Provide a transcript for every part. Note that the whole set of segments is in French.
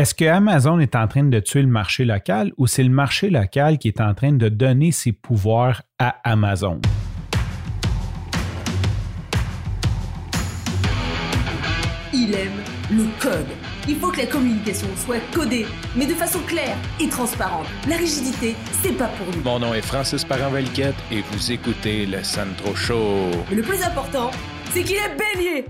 Est-ce que Amazon est en train de tuer le marché local ou c'est le marché local qui est en train de donner ses pouvoirs à Amazon? Il aime le code. Il faut que la communication soit codée, mais de façon claire et transparente. La rigidité, c'est pas pour nous. Mon nom est Francis parent et vous écoutez le Sandro Show. Mais le plus important, c'est qu'il est bélier.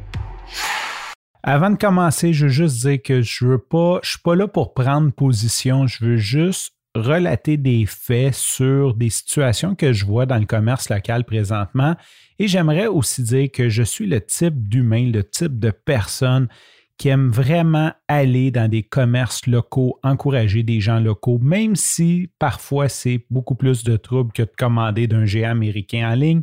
Avant de commencer, je veux juste dire que je veux pas, suis pas là pour prendre position, je veux juste relater des faits sur des situations que je vois dans le commerce local présentement. Et j'aimerais aussi dire que je suis le type d'humain, le type de personne qui aime vraiment aller dans des commerces locaux, encourager des gens locaux, même si parfois c'est beaucoup plus de troubles que de commander d'un géant américain en ligne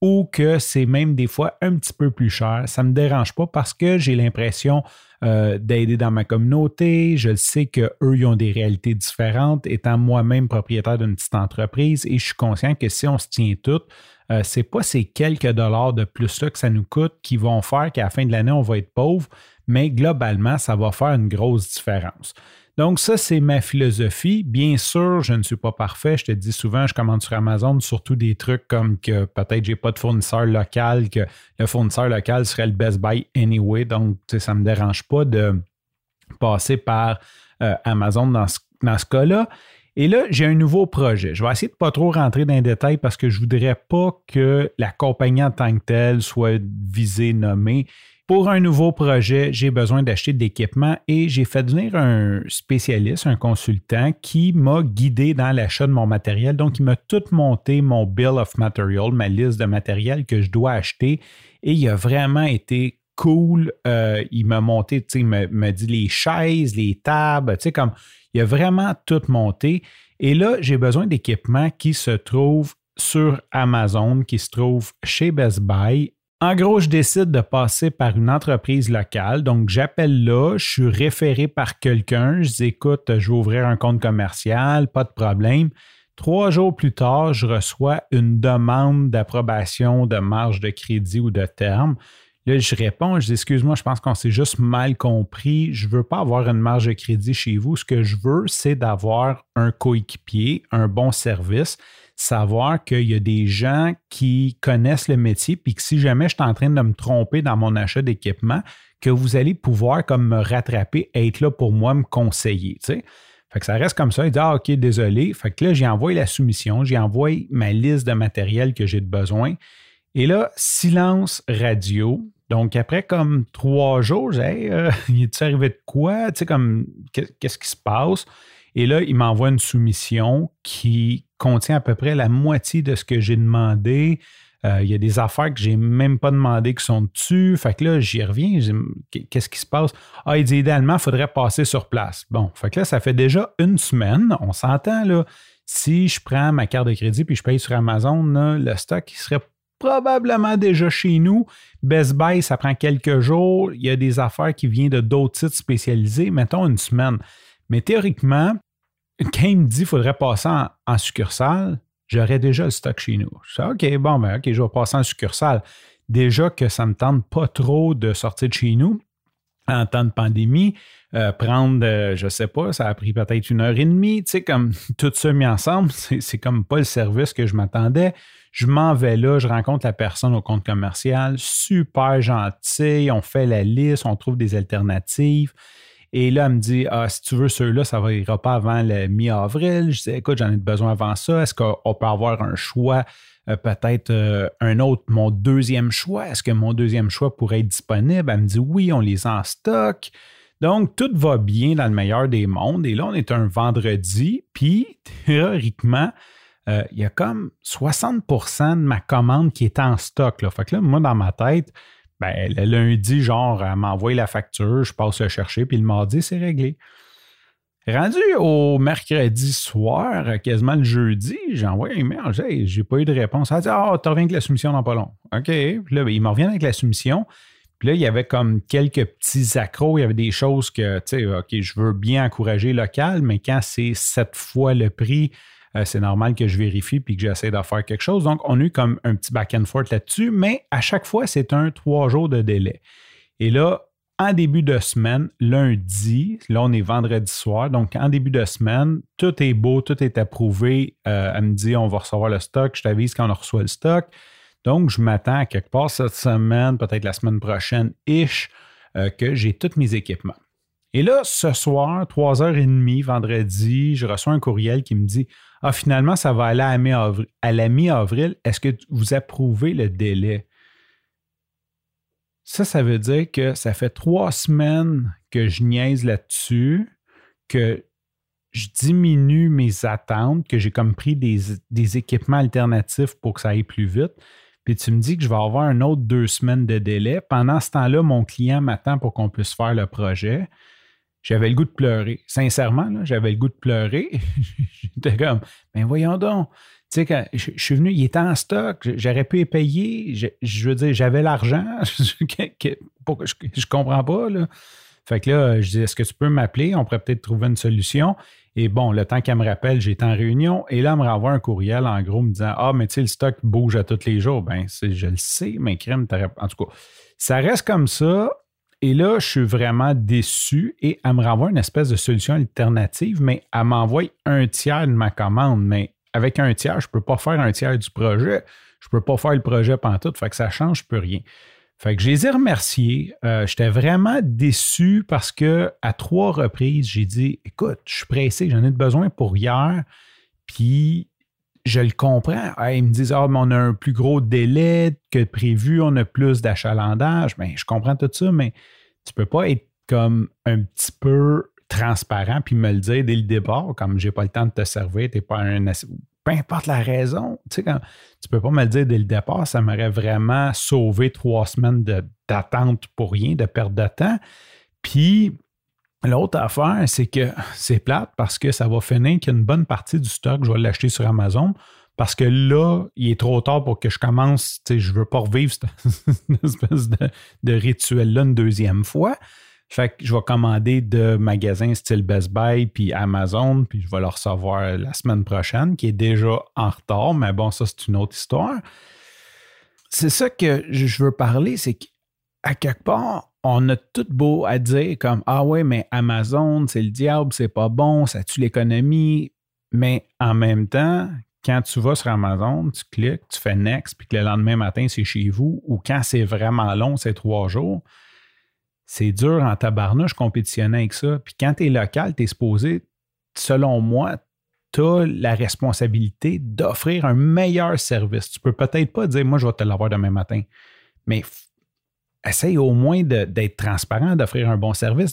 ou que c'est même des fois un petit peu plus cher. Ça ne me dérange pas parce que j'ai l'impression euh, d'aider dans ma communauté. Je sais qu'eux, ils ont des réalités différentes, étant moi-même propriétaire d'une petite entreprise et je suis conscient que si on se tient toutes, euh, ce n'est pas ces quelques dollars de plus là que ça nous coûte qui vont faire qu'à la fin de l'année, on va être pauvre, mais globalement, ça va faire une grosse différence. Donc, ça, c'est ma philosophie. Bien sûr, je ne suis pas parfait. Je te dis souvent, je commande sur Amazon surtout des trucs comme que peut-être j'ai pas de fournisseur local, que le fournisseur local serait le Best Buy anyway. Donc, ça ne me dérange pas de passer par euh, Amazon dans ce, cas-là. Et là, j'ai un nouveau projet. Je vais essayer de pas trop rentrer dans les détails parce que je ne voudrais pas que la compagnie en tant que telle soit visée, nommée. Pour un nouveau projet, j'ai besoin d'acheter de l'équipement et j'ai fait venir un spécialiste, un consultant qui m'a guidé dans l'achat de mon matériel. Donc, il m'a tout monté mon bill of material, ma liste de matériel que je dois acheter et il a vraiment été cool. Euh, il m'a monté, il m'a dit les chaises, les tables, tu sais, comme il a vraiment tout monté. Et là, j'ai besoin d'équipements qui se trouvent sur Amazon, qui se trouvent chez Best Buy en gros, je décide de passer par une entreprise locale. Donc, j'appelle là, je suis référé par quelqu'un. Je dis écoute, je vais ouvrir un compte commercial, pas de problème. Trois jours plus tard, je reçois une demande d'approbation de marge de crédit ou de terme. Là, je réponds, je dis excuse-moi, je pense qu'on s'est juste mal compris. Je ne veux pas avoir une marge de crédit chez vous. Ce que je veux, c'est d'avoir un coéquipier, un bon service savoir qu'il y a des gens qui connaissent le métier, puis que si jamais je suis en train de me tromper dans mon achat d'équipement, que vous allez pouvoir comme me rattraper, être là pour moi, me conseiller. Fait que ça reste comme ça. Il dit Ah, OK, désolé. Fait que là, j'ai envoyé la soumission, j'ai envoyé ma liste de matériel que j'ai de besoin. Et là, silence radio. Donc, après comme trois jours, j'ai hey, euh, il est arrivé de quoi? Tu sais, comme qu'est-ce qui se passe? Et là, il m'envoie une soumission qui contient à peu près la moitié de ce que j'ai demandé. Euh, il y a des affaires que j'ai même pas demandé qui sont dessus. Fait que là, j'y reviens. Qu'est-ce qui se passe? Ah, il dit idéalement, il faudrait passer sur place. Bon, fait que là, ça fait déjà une semaine. On s'entend là. Si je prends ma carte de crédit puis je paye sur Amazon, le stock serait probablement déjà chez nous. Best Buy, ça prend quelques jours. Il y a des affaires qui viennent de d'autres sites spécialisés. Mettons une semaine. Mais théoriquement, quand il me dit qu'il faudrait passer en, succursale, j'aurais déjà le stock chez nous. Je dis, OK, bon, ben, OK, je vais passer en succursale. Déjà que ça ne me tente pas trop de sortir de chez nous en temps de pandémie, euh, prendre, euh, je ne sais pas, ça a pris peut-être une heure et demie, tu sais, comme tout ça mis ensemble, c'est comme pas le service que je m'attendais. Je m'en vais là, je rencontre la personne au compte commercial, super gentil, on fait la liste, on trouve des alternatives. Et là, elle me dit ah, si tu veux ceux-là, ça ne ira pas avant le mi-avril. Je dis écoute, j'en ai besoin avant ça. Est-ce qu'on peut avoir un choix? Euh, peut-être euh, un autre, mon deuxième choix? Est-ce que mon deuxième choix pourrait être disponible? Elle me dit oui, on les a en stock. Donc, tout va bien dans le meilleur des mondes. Et là, on est un vendredi, puis théoriquement, euh, il y a comme 60% de ma commande qui est en stock. Là. Fait que là, moi, dans ma tête, ben, le lundi, genre, elle m'envoie la facture, je passe le chercher, puis le mardi, c'est réglé. Rendu au mercredi soir, quasiment le jeudi, j'envoie un email, j'ai, j'ai pas eu de réponse. Elle dit Ah, oh, tu reviens avec la soumission dans pas long. OK. Puis là, ben, il me revient avec la soumission. Puis là, il y avait comme quelques petits accros, il y avait des choses que, tu sais, OK, je veux bien encourager local, mais quand c'est sept fois le prix, euh, c'est normal que je vérifie puis que j'essaie de faire quelque chose. Donc, on a eu comme un petit back and forth là-dessus, mais à chaque fois, c'est un trois jours de délai. Et là, en début de semaine, lundi, là on est vendredi soir, donc en début de semaine, tout est beau, tout est approuvé. Euh, elle me dit on va recevoir le stock, je t'avise quand on reçoit le stock. Donc je m'attends à quelque part cette semaine, peut-être la semaine prochaine, ish, euh, que j'ai tous mes équipements. Et là, ce soir, 3h30, vendredi, je reçois un courriel qui me dit Ah, finalement, ça va aller à la mi-avril. Est-ce que vous approuvez le délai? Ça, ça veut dire que ça fait trois semaines que je niaise là-dessus, que je diminue mes attentes, que j'ai comme pris des, équipements alternatifs pour que ça aille plus vite. Puis tu me dis que je vais avoir un autre deux semaines de délai. Pendant ce temps-là, mon client m'attend pour qu'on puisse faire le projet. J'avais le goût de pleurer. Sincèrement, j'avais le goût de pleurer. J'étais comme, ben voyons donc. Tu sais, quand je, suis venu, il était en stock, j'aurais pu les payer. Je, veux dire, j'avais l'argent. je, je comprends pas, là. Fait que là, je dis, est-ce que tu peux m'appeler? On pourrait peut-être trouver une solution. Et bon, le temps qu'elle me rappelle, j'étais en réunion et là, elle me renvoie un courriel en gros me disant Ah, mais tu sais, le stock bouge à tous les jours. Ben, je le sais, mais crème, en tout cas, ça reste comme ça. Et là, je suis vraiment déçu et elle me renvoie une espèce de solution alternative, mais elle m'envoie un tiers de ma commande. Mais avec un tiers, je ne peux pas faire un tiers du projet. Je ne peux pas faire le projet tout. Fait que ça change, plus rien. Fait que je les ai remerciés. Euh, j'étais vraiment déçu parce que à trois reprises, j'ai dit écoute, je suis pressé, j'en ai besoin pour hier. Puis je le comprends. ils me disent Ah, mais on a un plus gros délai que prévu, on a plus d'achalandage. Bien, je comprends tout ça, mais tu ne peux pas être comme un petit peu transparent puis me le dire dès le départ, comme j'ai pas le temps de te servir, tu pas un. Peu importe la raison, tu sais, tu peux pas me le dire dès le départ, ça m'aurait vraiment sauvé trois semaines d'attente pour rien, de perte de temps. Puis, L'autre affaire, c'est que c'est plate parce que ça va finir qu'une bonne partie du stock, je vais l'acheter sur Amazon parce que là, il est trop tard pour que je commence. Je ne veux pas revivre cette espèce de, rituel-là une deuxième fois. Fait que je vais commander de magasins style Best Buy puis Amazon, puis je vais le recevoir la semaine prochaine, qui est déjà en retard, mais bon, ça, c'est une autre histoire. C'est ça que je veux parler, c'est qu'à quelque part, on a tout beau à dire comme Ah ouais, mais Amazon, c'est le diable, c'est pas bon, ça tue l'économie. Mais en même temps, quand tu vas sur Amazon, tu cliques, tu fais Next, puis que le lendemain matin, c'est chez vous, ou quand c'est vraiment long, c'est trois jours c'est dur en tabarnouche compétitionner avec ça. Puis quand tu es local, tu es supposé, selon moi, tu as la responsabilité d'offrir un meilleur service. Tu peux peut-être pas dire, moi, je vais te l'avoir demain matin, mais essaye au moins d'être transparent, d'offrir un bon service,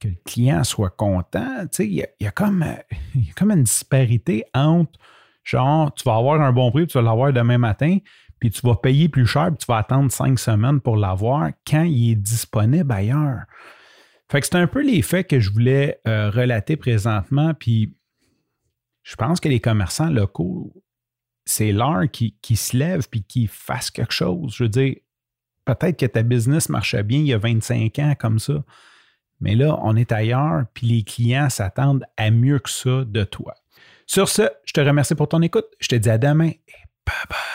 que le client soit content. Il y, a, comme, y a comme une disparité entre, genre, tu vas avoir un bon prix, tu vas l'avoir demain matin, puis tu vas payer plus cher, puis tu vas attendre cinq semaines pour l'avoir quand il est disponible ailleurs. Fait que c'est un peu les faits que je voulais euh, relater présentement, puis je pense que les commerçants locaux, c'est l'heure qui, qui, se lève puis qui fasse quelque chose. Je veux dire, peut-être que ta business marchait bien il y a 25 ans comme ça, mais là, on est ailleurs, puis les clients s'attendent à mieux que ça de toi. Sur ce, je te remercie pour ton écoute. Je te dis à demain et bye bye.